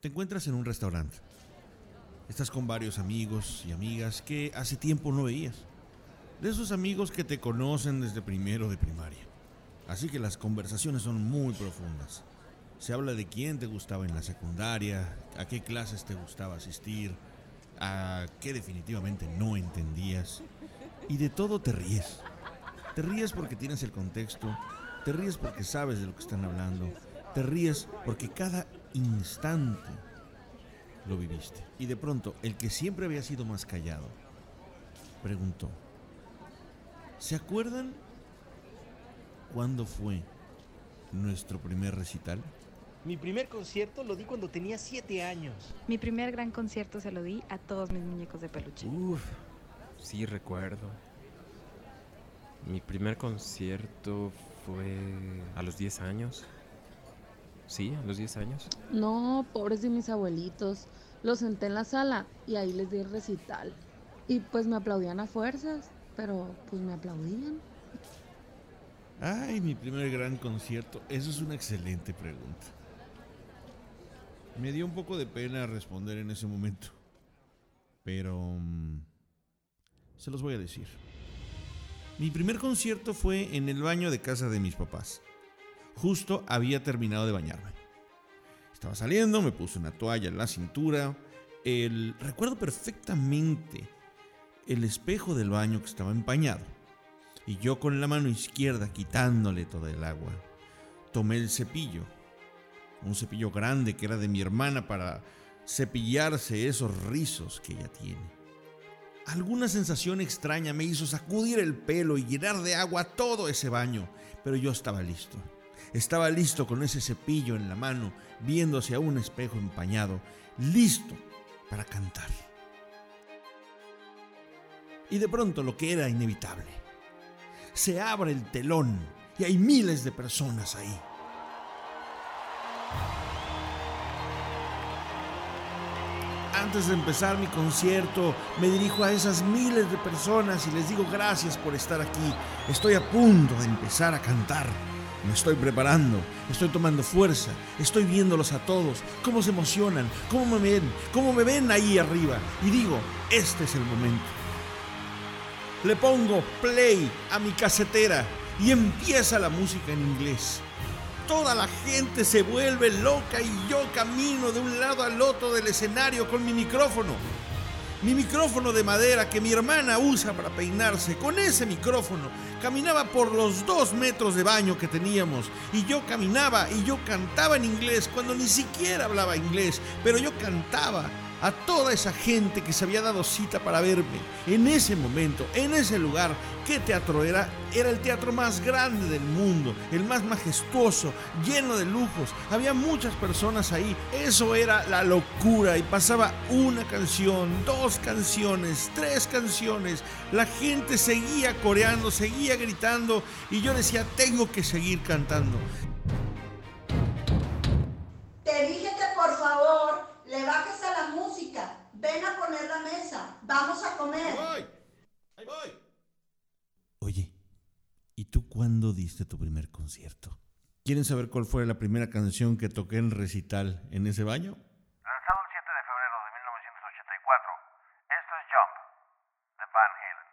Te encuentras en un restaurante. Estás con varios amigos y amigas que hace tiempo no veías. De esos amigos que te conocen desde primero de primaria. Así que las conversaciones son muy profundas. Se habla de quién te gustaba en la secundaria, a qué clases te gustaba asistir, a qué definitivamente no entendías. Y de todo te ríes. Te ríes porque tienes el contexto, te ríes porque sabes de lo que están hablando, te ríes porque cada instante lo viviste. Y de pronto, el que siempre había sido más callado, preguntó, ¿se acuerdan cuándo fue nuestro primer recital? Mi primer concierto lo di cuando tenía siete años. Mi primer gran concierto se lo di a todos mis muñecos de peluche. Uf, sí recuerdo. Mi primer concierto fue a los 10 años. Sí, a los 10 años. No, pobres de mis abuelitos. Los senté en la sala y ahí les di el recital. Y pues me aplaudían a fuerzas, pero pues me aplaudían. Ay, mi primer gran concierto. Eso es una excelente pregunta. Me dio un poco de pena responder en ese momento. Pero... mm, se los voy a decir. Mi primer concierto fue en el baño de casa de mis papás. Justo había terminado de bañarme. Estaba saliendo, me puse una toalla en la cintura. El, recuerdo perfectamente el espejo del baño que estaba empañado. Y yo con la mano izquierda quitándole toda el agua. Tomé el cepillo. Un cepillo grande que era de mi hermana para cepillarse esos rizos que ella tiene. Alguna sensación extraña me hizo sacudir el pelo y llenar de agua todo ese baño, pero yo estaba listo. Estaba listo con ese cepillo en la mano, viéndose a un espejo empañado, listo para cantar. Y de pronto lo que era inevitable. Se abre el telón y hay miles de personas ahí. Antes de empezar mi concierto, me dirijo a esas miles de personas y les digo gracias por estar aquí. Estoy a punto de empezar a cantar. Me estoy preparando, estoy tomando fuerza, estoy viéndolos a todos, cómo se emocionan, cómo me ven, cómo me ven ahí arriba. Y digo, este es el momento. Le pongo play a mi casetera y empieza la música en inglés. Toda la gente se vuelve loca y yo camino de un lado al otro del escenario con mi micrófono. Mi micrófono de madera que mi hermana usa para peinarse. Con ese micrófono caminaba por los dos metros de baño que teníamos. Y yo caminaba y yo cantaba en inglés cuando ni siquiera hablaba inglés. Pero yo cantaba a toda esa gente que se había dado cita para verme. En ese momento, en ese lugar, ¿qué teatro era? Era el teatro más grande del mundo, el más majestuoso, lleno de lujos. Había muchas personas ahí. Eso era la locura y pasaba una canción, dos canciones, tres canciones. La gente seguía coreando, seguía gritando y yo decía, tengo que seguir cantando. ¿Y tú cuándo diste tu primer concierto? ¿Quieren saber cuál fue la primera canción que toqué en recital en ese baño? Lanzado el 7 de febrero de 1984, esto es Jump, de Van Halen.